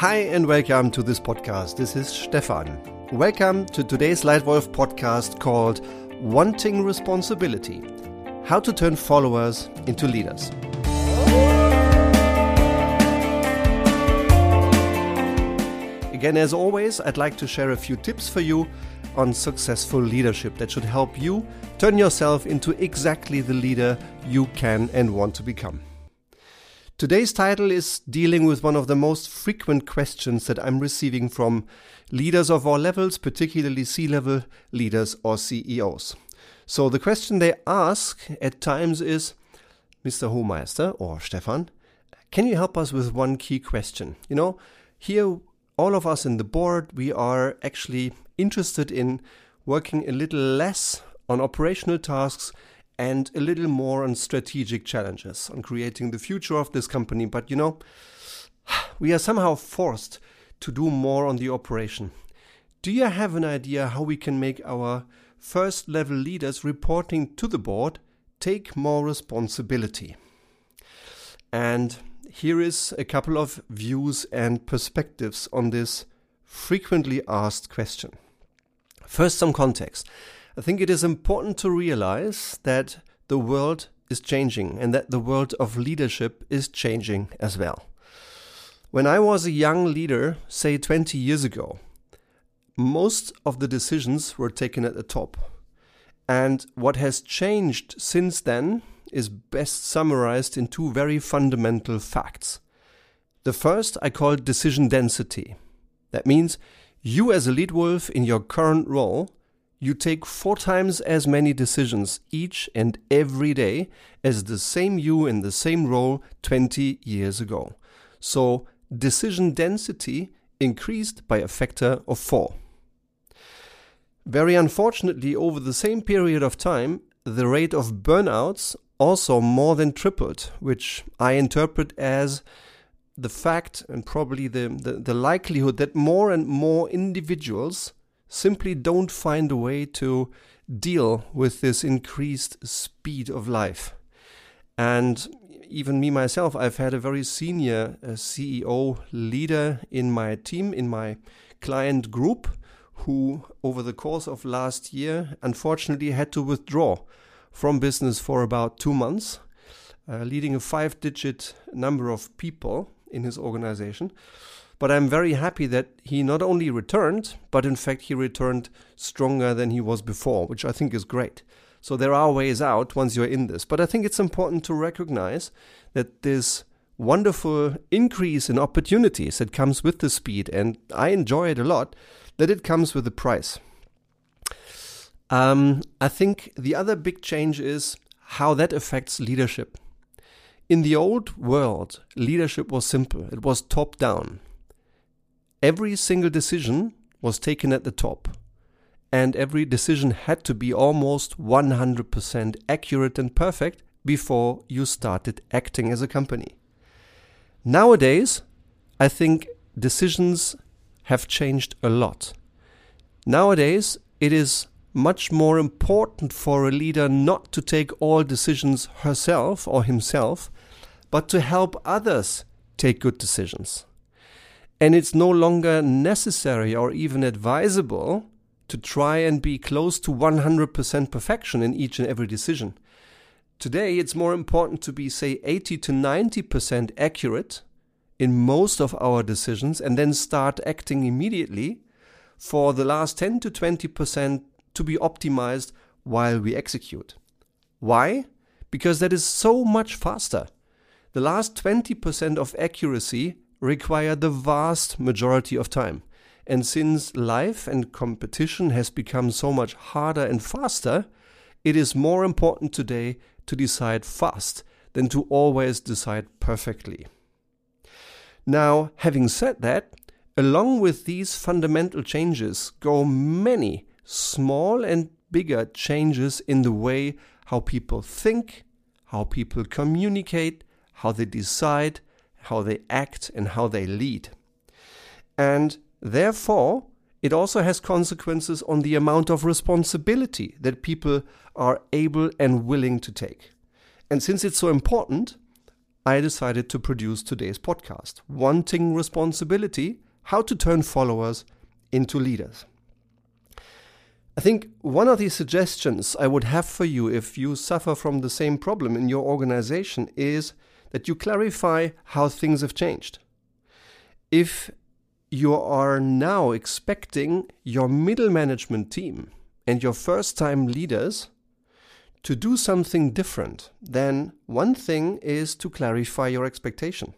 Hi, and welcome to this podcast. This is Stefan. Welcome to today's Leitwolf podcast called Wanting Responsibility How to Turn Followers into Leaders. Again, as always, I'd like to share a few tips for you on successful leadership that should help you turn yourself into exactly the leader you can and want to become. Today's title is dealing with one of the most frequent questions that I'm receiving from leaders of all levels, particularly C level leaders or CEOs. So the question they ask at times is Mr. Hohmeister or Stefan, can you help us with one key question? You know, here all of us in the board, we are actually interested in working a little less on operational tasks and a little more on strategic challenges, on creating the future of this company. But you know, we are somehow forced to do more on the operation. Do you have an idea how we can make our first level leaders reporting to the board take more responsibility? And here is a couple of views and perspectives on this frequently asked question. First, some context. I think it is important to realize that the world is changing and that the world of leadership is changing as well. When I was a young leader, say 20 years ago, most of the decisions were taken at the top. And what has changed since then is best summarized in two very fundamental facts. The first I call decision density. That means you, as a lead wolf in your current role, you take four times as many decisions each and every day as the same you in the same role 20 years ago. So, decision density increased by a factor of four. Very unfortunately, over the same period of time, the rate of burnouts also more than tripled, which I interpret as the fact and probably the, the, the, likelihood that more and more individuals simply don't find a way to deal with this increased speed of life. And even me myself, I've had a very senior uh, CEO leader in my team, in my client group, who over the course of last year unfortunately had to withdraw from business for about two months, uh, leading a five digit number of people in his organization. But I'm very happy that he not only returned, but in fact, he returned stronger than he was before, which I think is great. So there are ways out once you're in this. But I think it's important to recognize that this wonderful increase in opportunities that comes with the speed, and I enjoy it a lot, that it comes with a price. Um, I think the other big change is how that affects leadership. In the old world, leadership was simple, it was top down. Every single decision was taken at the top, and every decision had to be almost 100% accurate and perfect before you started acting as a company. Nowadays, I think decisions have changed a lot. Nowadays, it is much more important for a leader not to take all decisions herself or himself, but to help others take good decisions. And it's no longer necessary or even advisable to try and be close to 100% perfection in each and every decision. Today, it's more important to be, say, 80 to 90% accurate in most of our decisions and then start acting immediately for the last 10 to 20% to be optimized while we execute. Why? Because that is so much faster. The last 20% of accuracy require the vast majority of time. And since life and competition has become so much harder and faster, it is more important today to decide fast than to always decide perfectly. Now, having said that, along with these fundamental changes go many small and bigger changes in the way how people think, how people communicate, how they decide, how they act, and how they lead. And therefore, it also has consequences on the amount of responsibility that people are able and willing to take. And since it's so important, I decided to produce today's podcast Wanting Responsibility How to Turn Followers into Leaders. I think one of the suggestions I would have for you if you suffer from the same problem in your organization is that you clarify how things have changed. If you are now expecting your middle management team and your first time leaders to do something different, then one thing is to clarify your expectation.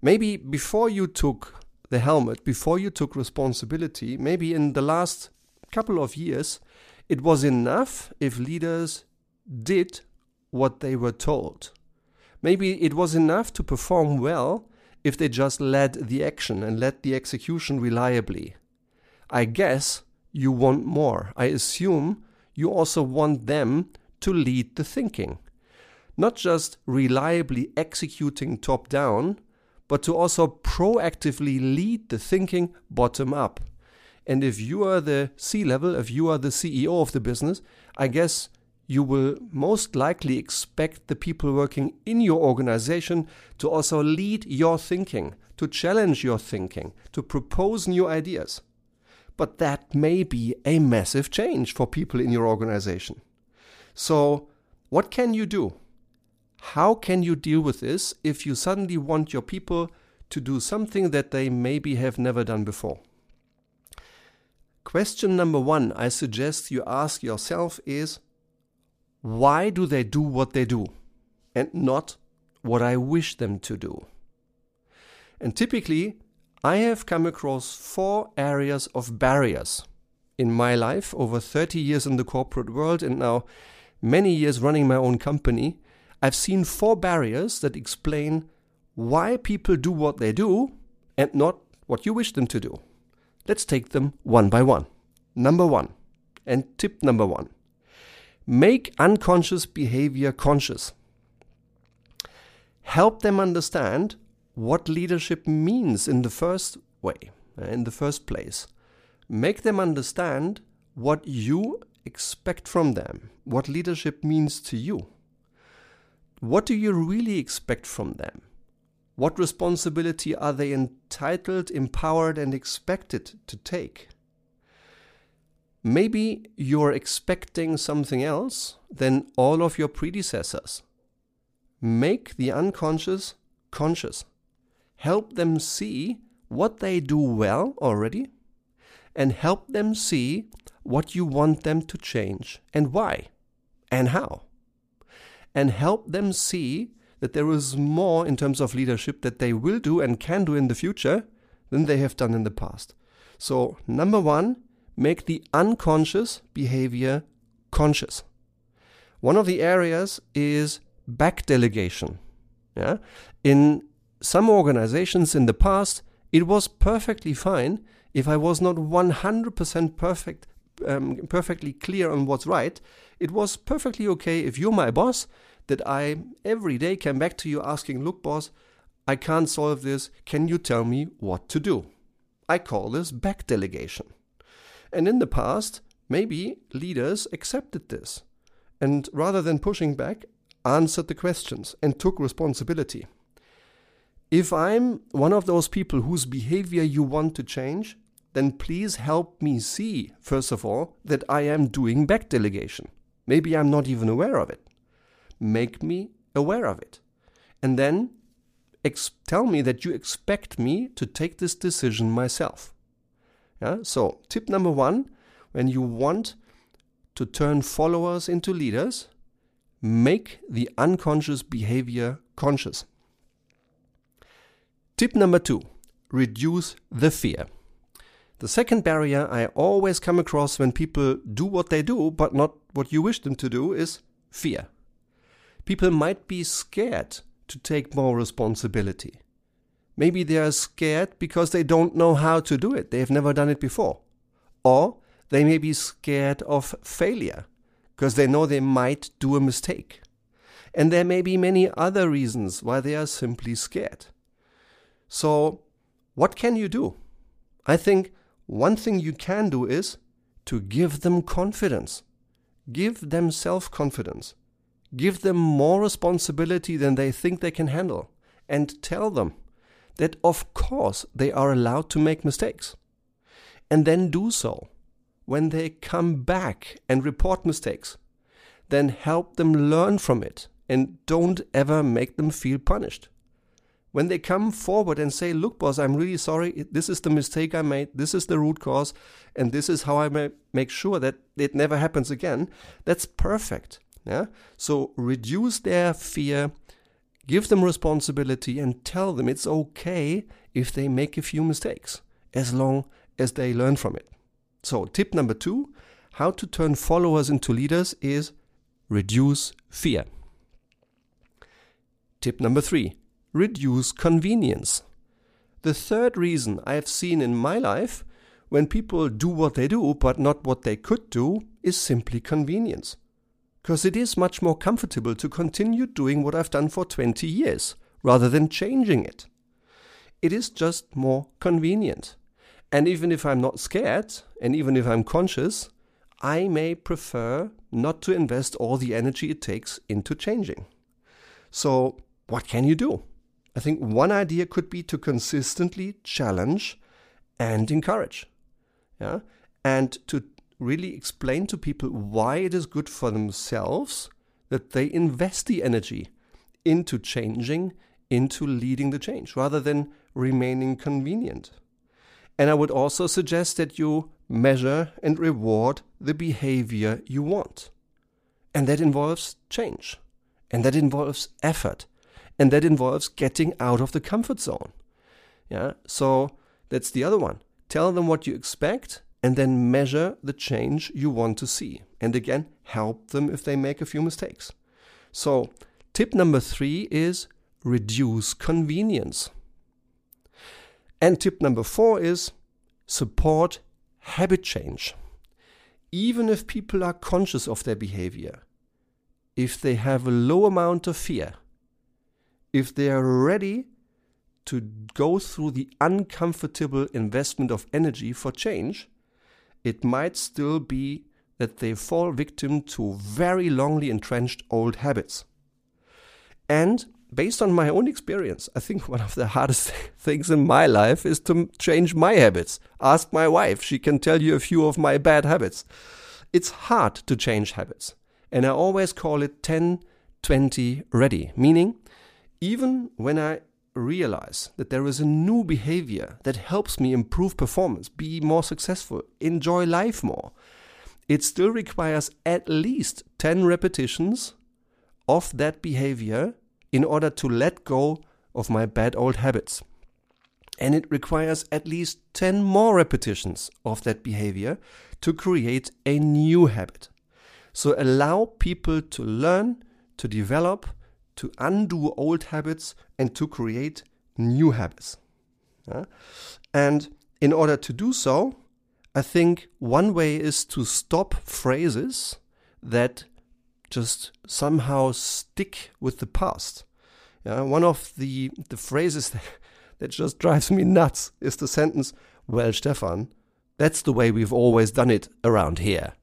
Maybe before you took the helmet, before you took responsibility, maybe in the last couple of years, it was enough if leaders did what they were told. Maybe it was enough to perform well if they just led the action and led the execution reliably. I guess you want more. I assume you also want them to lead the thinking. Not just reliably executing top down, but to also proactively lead the thinking bottom up. And if you are the C level, if you are the CEO of the business, I guess you will most likely expect the people working in your organization to also lead your thinking, to challenge your thinking, to propose new ideas. But that may be a massive change for people in your organization. So, what can you do? How can you deal with this if you suddenly want your people to do something that they maybe have never done before? Question number one I suggest you ask yourself is why do they do what they do and not what I wish them to do? And typically, I have come across four areas of barriers in my life over 30 years in the corporate world and now many years running my own company. I've seen four barriers that explain why people do what they do and not what you wish them to do. Let's take them one by one. Number one, and tip number one Make unconscious behavior conscious. Help them understand what leadership means in the first way, uh, in the first place. Make them understand what you expect from them, what leadership means to you. What do you really expect from them? What responsibility are they entitled, empowered, and expected to take? Maybe you're expecting something else than all of your predecessors. Make the unconscious conscious. Help them see what they do well already and help them see what you want them to change and why and how. And help them see that there is more in terms of leadership that they will do and can do in the future than they have done in the past. So, number one, make the unconscious behavior conscious. One of the areas is back delegation. Yeah? In some organizations in the past, it was perfectly fine if I was not 100% perfect, um, perfectly clear on what's right. It was perfectly okay if you're my boss that I every day came back to you asking, look, boss, I can't solve this. Can you tell me what to do? I call this back delegation. And in the past, maybe leaders accepted this and rather than pushing back, answered the questions and took responsibility. If I'm one of those people whose behavior you want to change, then please help me see, first of all, that I am doing back delegation. Maybe I'm not even aware of it. Make me aware of it. And then ex- tell me that you expect me to take this decision myself. Yeah? So, tip number one when you want to turn followers into leaders, make the unconscious behavior conscious. Tip number two reduce the fear. The second barrier I always come across when people do what they do, but not what you wish them to do, is fear. People might be scared to take more responsibility. Maybe they are scared because they don't know how to do it. They've never done it before. Or they may be scared of failure because they know they might do a mistake. And there may be many other reasons why they are simply scared. So, what can you do? I think one thing you can do is to give them confidence. Give them self confidence. Give them more responsibility than they think they can handle. And tell them that, of course, they are allowed to make mistakes. And then do so. When they come back and report mistakes, then help them learn from it and don't ever make them feel punished. When they come forward and say, Look, boss, I'm really sorry, this is the mistake I made, this is the root cause, and this is how I may make sure that it never happens again, that's perfect. Yeah? So reduce their fear, give them responsibility, and tell them it's okay if they make a few mistakes, as long as they learn from it. So, tip number two how to turn followers into leaders is reduce fear. Tip number three reduce convenience. The third reason I've seen in my life when people do what they do but not what they could do is simply convenience. Because it is much more comfortable to continue doing what I've done for 20 years rather than changing it. It is just more convenient. And even if I'm not scared, and even if I'm conscious, I may prefer not to invest all the energy it takes into changing. So, what can you do? I think one idea could be to consistently challenge and encourage. Yeah? And to really explain to people why it is good for themselves that they invest the energy into changing, into leading the change, rather than remaining convenient. And I would also suggest that you measure and reward the behavior you want. And that involves change. And that involves effort and that involves getting out of the comfort zone. Yeah, so that's the other one. Tell them what you expect and then measure the change you want to see. And again, help them if they make a few mistakes. So, tip number three is reduce convenience. And tip number four is support habit change. Even if people are conscious of their behavior, if they have a low amount of fear, if they are ready to go through the uncomfortable investment of energy for change, it might still be that they fall victim to very longly entrenched old habits. And based on my own experience, I think one of the hardest things in my life is to change my habits. Ask my wife, she can tell you a few of my bad habits. It's hard to change habits. And I always call it 10 20 ready, meaning even when I realize that there is a new behavior that helps me improve performance, be more successful, enjoy life more, it still requires at least 10 repetitions of that behavior in order to let go of my bad old habits. And it requires at least 10 more repetitions of that behavior to create a new habit. So allow people to learn, to develop, to undo old habits and to create new habits. Yeah? And in order to do so, I think one way is to stop phrases that just somehow stick with the past. Yeah? One of the, the phrases that, that just drives me nuts is the sentence, Well, Stefan, that's the way we've always done it around here.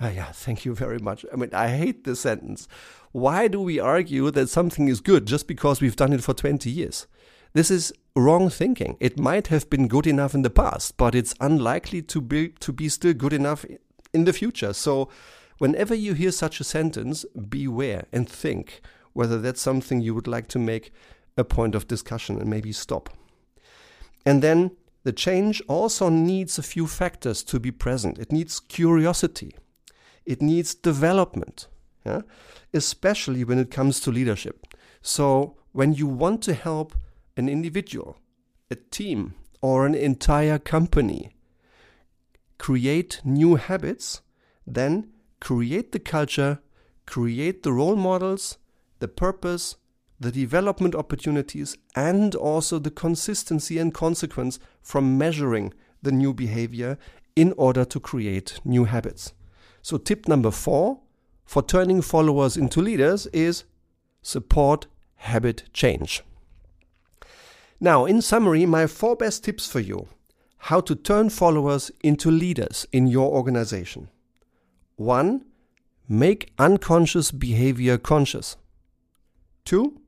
Ah, yeah, thank you very much. I mean, I hate this sentence. Why do we argue that something is good just because we've done it for 20 years? This is wrong thinking. It might have been good enough in the past, but it's unlikely to be to be still good enough in the future. So, whenever you hear such a sentence, beware and think whether that's something you would like to make a point of discussion and maybe stop. And then the change also needs a few factors to be present. It needs curiosity. It needs development, yeah? especially when it comes to leadership. So, when you want to help an individual, a team, or an entire company create new habits, then create the culture, create the role models, the purpose, the development opportunities, and also the consistency and consequence from measuring the new behavior in order to create new habits. So, tip number four for turning followers into leaders is support habit change. Now, in summary, my four best tips for you how to turn followers into leaders in your organization. One, make unconscious behavior conscious. 2.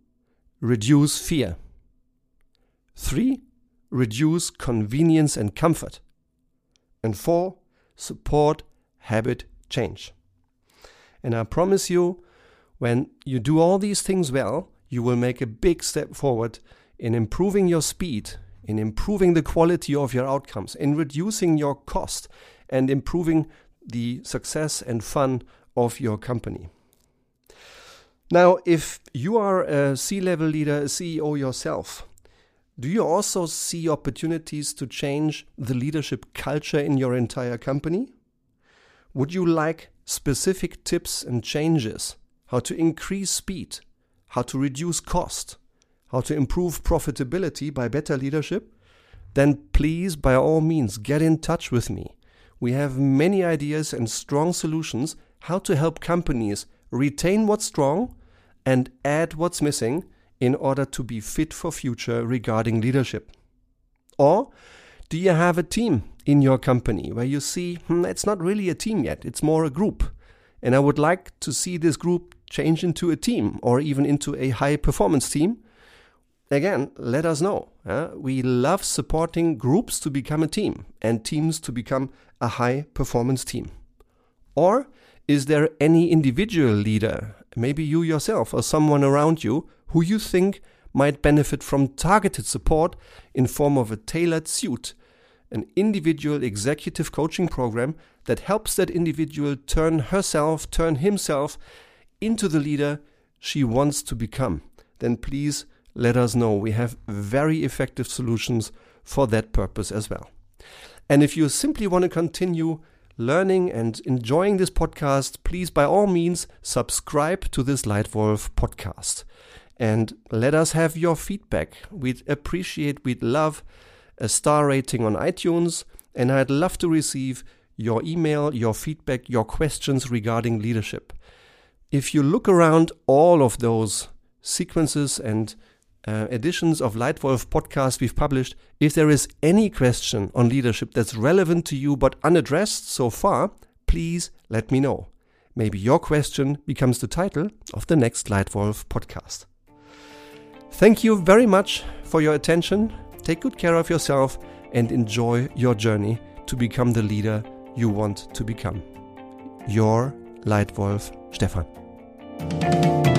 Reduce fear. 3. Reduce convenience and comfort. And 4. Support habit change. And I promise you, when you do all these things well, you will make a big step forward in improving your speed, in improving the quality of your outcomes, in reducing your cost, and improving the success and fun of your company. Now, if you are a C level leader, a CEO yourself, do you also see opportunities to change the leadership culture in your entire company? Would you like specific tips and changes? How to increase speed, how to reduce cost, how to improve profitability by better leadership, then please, by all means, get in touch with me. We have many ideas and strong solutions how to help companies retain what's strong and add what's missing in order to be fit for future regarding leadership. Or do you have a team in your company where you see hmm, it's not really a team yet, it's more a group? And I would like to see this group change into a team or even into a high performance team. Again, let us know. Uh, we love supporting groups to become a team and teams to become a high performance team. Or is there any individual leader, maybe you yourself or someone around you, who you think might benefit from targeted support in form of a tailored suit an individual executive coaching program that helps that individual turn herself, turn himself into the leader she wants to become, then please let us know. We have very effective solutions for that purpose as well. And if you simply want to continue learning and enjoying this podcast, please by all means subscribe to this Leitwolf podcast and let us have your feedback. We'd appreciate, we'd love a star rating on iTunes, and I'd love to receive your email, your feedback, your questions regarding leadership. If you look around all of those sequences and uh, editions of Leitwolf podcast we've published, if there is any question on leadership that's relevant to you but unaddressed so far, please let me know. Maybe your question becomes the title of the next Leitwolf podcast. Thank you very much for your attention. Take good care of yourself and enjoy your journey to become the leader you want to become. Your Leitwolf Stefan.